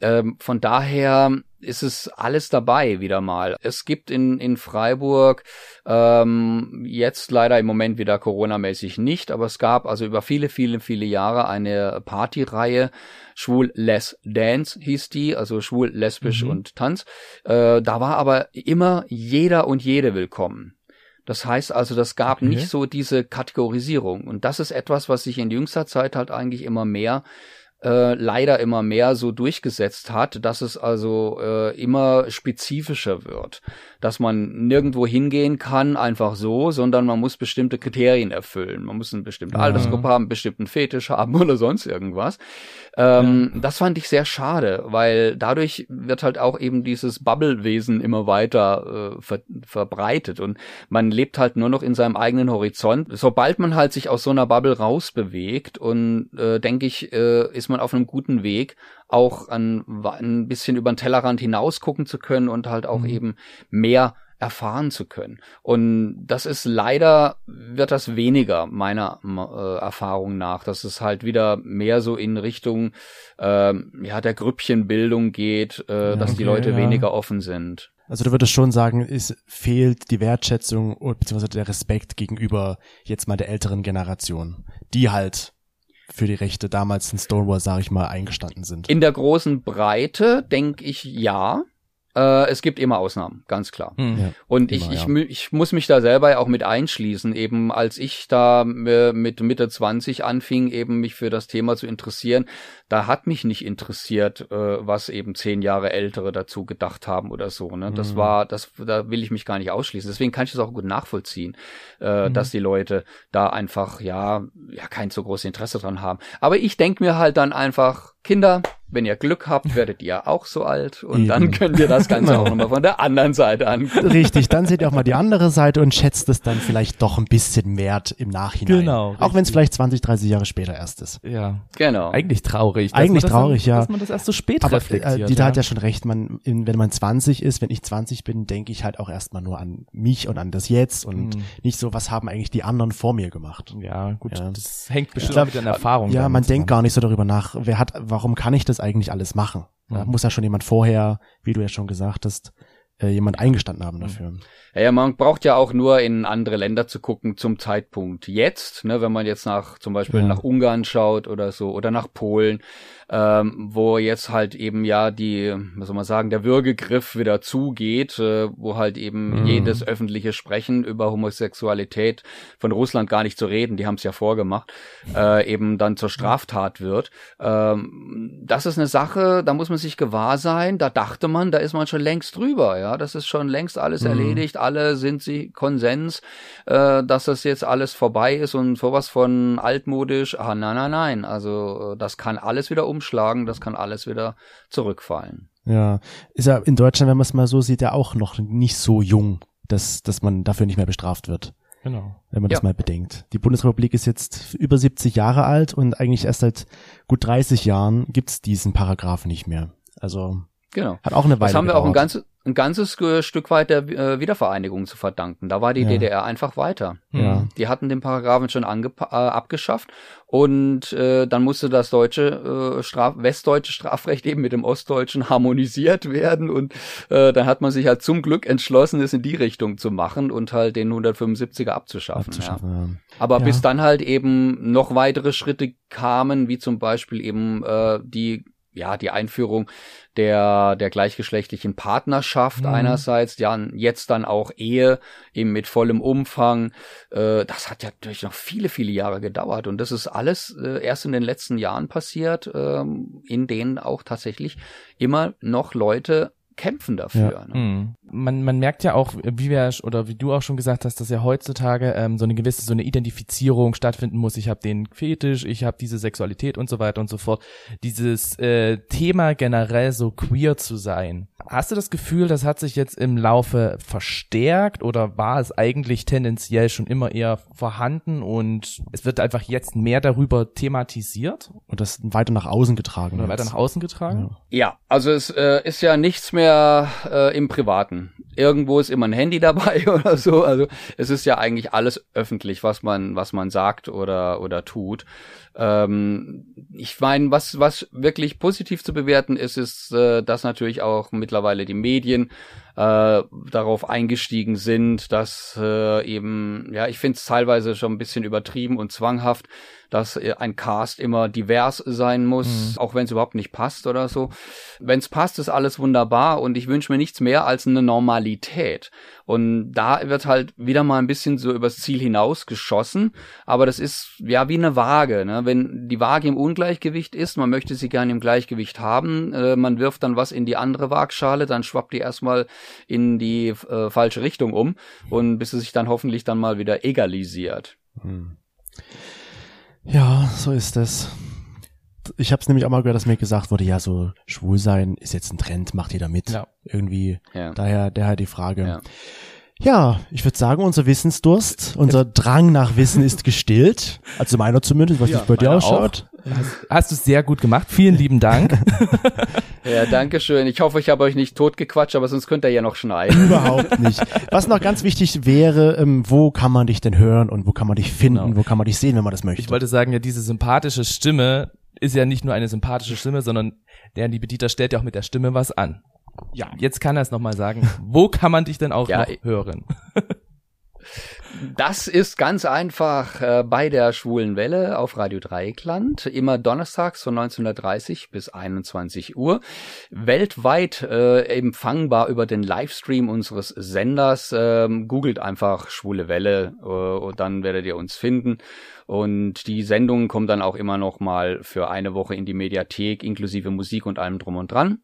[SPEAKER 4] Ähm, von daher ist es alles dabei wieder mal. Es gibt in, in Freiburg ähm, jetzt leider im Moment wieder Corona-mäßig nicht, aber es gab also über viele, viele, viele Jahre eine Partyreihe, Schwul Les Dance hieß die, also schwul, lesbisch mhm. und Tanz. Äh, da war aber immer jeder und jede willkommen. Das heißt also, das gab okay. nicht so diese Kategorisierung. Und das ist etwas, was sich in jüngster Zeit halt eigentlich immer mehr äh, leider immer mehr so durchgesetzt hat, dass es also äh, immer spezifischer wird. Dass man nirgendwo hingehen kann, einfach so, sondern man muss bestimmte Kriterien erfüllen. Man muss eine bestimmte ja. Altersgruppe haben, einen bestimmten Fetisch haben *laughs* oder sonst irgendwas. Ähm, ja. Das fand ich sehr schade, weil dadurch wird halt auch eben dieses Bubble-Wesen immer weiter äh, ver verbreitet und man lebt halt nur noch in seinem eigenen Horizont. Sobald man halt sich aus so einer Bubble rausbewegt und äh, denke ich, äh, ist man auf einem guten Weg, auch ein, ein bisschen über den Tellerrand hinaus gucken zu können und halt auch mhm. eben mehr erfahren zu können. Und das ist leider, wird das weniger meiner äh, Erfahrung nach, dass es halt wieder mehr so in Richtung äh, ja, der Grüppchenbildung geht, äh, ja, dass okay, die Leute ja. weniger offen sind.
[SPEAKER 1] Also du würdest schon sagen, es fehlt die Wertschätzung bzw. der Respekt gegenüber jetzt mal der älteren Generation, die halt für die Rechte damals in Stonewall, sage ich mal, eingestanden sind.
[SPEAKER 4] In der großen Breite denke ich ja. Äh, es gibt immer Ausnahmen, ganz klar. Hm. Ja, und ich, immer, ich, ich muss mich da selber auch mit einschließen. Eben als ich da äh, mit Mitte 20 anfing, eben mich für das Thema zu interessieren, da hat mich nicht interessiert, äh, was eben zehn Jahre Ältere dazu gedacht haben oder so. Ne? Das mhm. war, das, da will ich mich gar nicht ausschließen. Deswegen kann ich das auch gut nachvollziehen, äh, mhm. dass die Leute da einfach ja, ja kein so großes Interesse dran haben. Aber ich denke mir halt dann einfach, Kinder, wenn ihr Glück habt, werdet ihr auch so alt und Eben. dann könnt ihr das *laughs* Ganze auch nochmal von der anderen Seite an.
[SPEAKER 1] Richtig, dann seht ihr auch mal die andere Seite und schätzt es dann vielleicht doch ein bisschen wert im Nachhinein. Genau. Auch wenn es vielleicht 20, 30 Jahre später erst ist.
[SPEAKER 3] Ja. Genau. Eigentlich traurig.
[SPEAKER 1] Eigentlich traurig,
[SPEAKER 3] dann,
[SPEAKER 1] ja.
[SPEAKER 3] Dass man das erst so spät
[SPEAKER 1] Aber,
[SPEAKER 3] reflektiert.
[SPEAKER 1] Äh, Dieter ja. hat ja schon recht, man, in, wenn man 20 ist, wenn ich 20 bin, denke ich halt auch erstmal nur an mich und an das Jetzt und mhm. nicht so, was haben eigentlich die anderen vor mir gemacht.
[SPEAKER 3] Ja, gut, ja. das hängt bestimmt glaub, mit den Erfahrungen.
[SPEAKER 1] Ja, man denkt gar nicht so darüber nach, wer hat, warum kann ich das eigentlich alles machen? Da mhm. muss ja schon jemand vorher, wie du ja schon gesagt hast, äh, jemand eingestanden haben dafür.
[SPEAKER 4] Ja, ja, man braucht ja auch nur in andere Länder zu gucken zum Zeitpunkt jetzt, ne, wenn man jetzt nach zum Beispiel ja. nach Ungarn schaut oder so oder nach Polen, ähm, wo jetzt halt eben ja die, was soll man sagen, der Würgegriff wieder zugeht, äh, wo halt eben mhm. jedes öffentliche Sprechen über Homosexualität von Russland gar nicht zu reden, die haben es ja vorgemacht, äh, eben dann zur Straftat wird. Ähm, das ist eine Sache, da muss man sich gewahr sein, da dachte man, da ist man schon längst drüber, ja, das ist schon längst alles mhm. erledigt, alle sind sie Konsens, äh, dass das jetzt alles vorbei ist und sowas von altmodisch, ah nein, nein, nein, also äh, das kann alles wieder umschlagen, das kann alles wieder zurückfallen.
[SPEAKER 1] Ja, ist ja in Deutschland, wenn man es mal so sieht, ja auch noch nicht so jung, dass, dass man dafür nicht mehr bestraft wird. Genau. Wenn man ja. das mal bedenkt. Die Bundesrepublik ist jetzt über 70 Jahre alt und eigentlich erst seit gut 30 Jahren gibt's diesen Paragraph nicht mehr. Also
[SPEAKER 4] Genau.
[SPEAKER 1] Hat auch eine Weile
[SPEAKER 4] Das haben wir auch ein ganzes, ein ganzes Stück weit der äh, Wiedervereinigung zu verdanken. Da war die ja. DDR einfach weiter. Ja. Die hatten den Paragraphen schon äh, abgeschafft und äh, dann musste das deutsche äh, Straf westdeutsche Strafrecht eben mit dem ostdeutschen harmonisiert werden und äh, dann hat man sich halt zum Glück entschlossen, es in die Richtung zu machen und halt den 175er abzuschaffen. abzuschaffen ja. Ja. Aber bis dann halt eben noch weitere Schritte kamen, wie zum Beispiel eben äh, die ja, die Einführung der, der gleichgeschlechtlichen Partnerschaft mhm. einerseits, ja, jetzt dann auch Ehe eben mit vollem Umfang. Äh, das hat ja natürlich noch viele, viele Jahre gedauert und das ist alles äh, erst in den letzten Jahren passiert, äh, in denen auch tatsächlich immer noch Leute kämpfen dafür. Ja. Ne?
[SPEAKER 3] Mhm. Man, man merkt ja auch, wie wir oder wie du auch schon gesagt hast, dass ja heutzutage ähm, so eine gewisse so eine Identifizierung stattfinden muss. Ich habe den Fetisch, ich habe diese Sexualität und so weiter und so fort. Dieses äh, Thema generell so queer zu sein. Hast du das Gefühl, das hat sich jetzt im Laufe verstärkt oder war es eigentlich tendenziell schon immer eher vorhanden und es wird einfach jetzt mehr darüber thematisiert?
[SPEAKER 1] Und das weiter nach außen getragen.
[SPEAKER 3] Oder weiter nach außen getragen?
[SPEAKER 4] Ja, ja also es äh, ist ja nichts mehr mehr äh, im Privaten. Irgendwo ist immer ein Handy *laughs* dabei oder so. Also es ist ja eigentlich alles öffentlich, was man, was man sagt oder, oder tut. Ähm, ich meine, was, was wirklich positiv zu bewerten ist, ist, äh, dass natürlich auch mittlerweile die Medien äh, darauf eingestiegen sind, dass äh, eben, ja, ich finde es teilweise schon ein bisschen übertrieben und zwanghaft, dass äh, ein Cast immer divers sein muss, mhm. auch wenn es überhaupt nicht passt oder so. Wenn es passt, ist alles wunderbar und ich wünsche mir nichts mehr als eine Normalität. Und da wird halt wieder mal ein bisschen so übers Ziel hinaus geschossen, aber das ist ja wie eine Waage. Ne? Wenn die Waage im Ungleichgewicht ist, man möchte sie gerne im Gleichgewicht haben, äh, man wirft dann was in die andere Waagschale, dann schwappt die erstmal in die äh, falsche Richtung um und bis es sich dann hoffentlich dann mal wieder egalisiert. Hm.
[SPEAKER 1] Ja, so ist es. Ich habe es nämlich auch mal gehört, dass mir gesagt wurde, ja, so schwul sein ist jetzt ein Trend, macht jeder mit. Ja. Irgendwie. Ja. Daher, daher die Frage. Ja. Ja, ich würde sagen, unser Wissensdurst, unser Drang nach Wissen ist gestillt. Also meiner zumindest, was ja, bei dir ausschaut.
[SPEAKER 3] Hast, hast du sehr gut gemacht. Vielen lieben Dank. *laughs*
[SPEAKER 4] ja, danke schön. Ich hoffe, ich habe euch nicht totgequatscht, aber sonst könnt ihr ja noch schneiden.
[SPEAKER 1] Überhaupt *laughs* nicht. Was noch ganz wichtig wäre, ähm, wo kann man dich denn hören und wo kann man dich finden, genau. wo kann man dich sehen, wenn man das möchte?
[SPEAKER 3] Ich wollte sagen, ja, diese sympathische Stimme ist ja nicht nur eine sympathische Stimme, sondern der liebe Dieter stellt ja auch mit der Stimme was an. Ja. Jetzt kann er es nochmal sagen. Wo kann man dich denn auch ja, noch hören? *laughs*
[SPEAKER 4] Das ist ganz einfach äh, bei der Schwulen Welle auf Radio Dreieckland, immer donnerstags von 1930 bis 21 Uhr. Weltweit äh, empfangbar über den Livestream unseres Senders. Ähm, googelt einfach Schwule Welle äh, und dann werdet ihr uns finden. Und die Sendung kommt dann auch immer noch mal für eine Woche in die Mediathek inklusive Musik und allem drum und dran.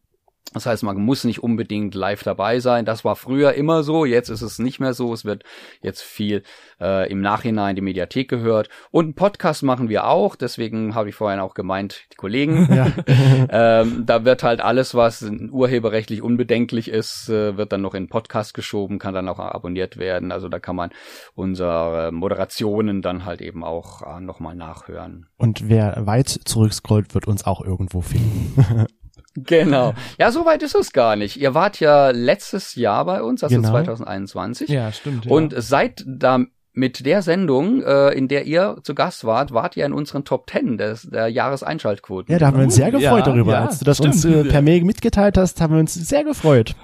[SPEAKER 4] Das heißt, man muss nicht unbedingt live dabei sein. Das war früher immer so, jetzt ist es nicht mehr so. Es wird jetzt viel äh, im Nachhinein die Mediathek gehört. Und einen Podcast machen wir auch, deswegen habe ich vorhin auch gemeint, die Kollegen. *laughs* Ja. *laughs* ähm, da wird halt alles, was urheberrechtlich unbedenklich ist, äh, wird dann noch in Podcast geschoben, kann dann auch abonniert werden. Also da kann man unsere Moderationen dann halt eben auch äh, nochmal nachhören.
[SPEAKER 1] Und wer weit zurückscrollt, wird uns auch irgendwo finden. *laughs*
[SPEAKER 4] Genau. Ja, so weit ist es gar nicht. Ihr wart ja letztes Jahr bei uns, also genau. 2021.
[SPEAKER 3] Ja, stimmt. Ja.
[SPEAKER 4] Und seit da mit der Sendung, äh, in der ihr zu Gast wart, wart ihr in unseren Top Ten des, der Jahreseinschaltquoten.
[SPEAKER 1] Ja, da haben wir uns sehr gefreut ja, darüber. Ja, Als du das stimmt. uns äh, per Mail mitgeteilt hast, haben wir uns sehr gefreut.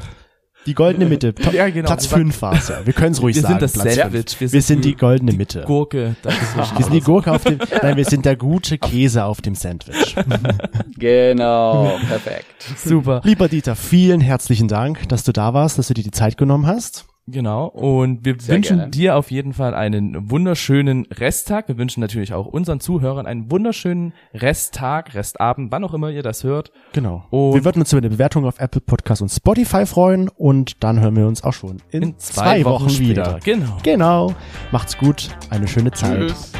[SPEAKER 1] Die goldene Mitte. *laughs* Top, ja, genau. Platz 5 war es ja. Wir können es ruhig
[SPEAKER 3] wir
[SPEAKER 1] sagen.
[SPEAKER 3] Sind das Platz Sandwich.
[SPEAKER 1] Wir, wir sind die, die goldene Mitte.
[SPEAKER 3] Gurke. *laughs*
[SPEAKER 1] wir sind die Gurke auf dem, nein, wir sind der gute Käse auf dem Sandwich. *laughs*
[SPEAKER 4] genau. Perfekt.
[SPEAKER 1] Super. Lieber Dieter, vielen herzlichen Dank, dass du da warst, dass du dir die Zeit genommen hast.
[SPEAKER 3] Genau. Und wir Sehr wünschen gerne. dir auf jeden Fall einen wunderschönen Resttag. Wir wünschen natürlich auch unseren Zuhörern einen wunderschönen Resttag, Restabend, wann auch immer ihr das hört.
[SPEAKER 1] Genau. Und wir würden uns über eine Bewertung auf Apple Podcast und Spotify freuen und dann hören wir uns auch schon in, in zwei, zwei, Wochen, Wochen wieder.
[SPEAKER 3] Genau.
[SPEAKER 1] Genau. Macht's gut. Eine schöne Zeit.
[SPEAKER 4] Tschüss.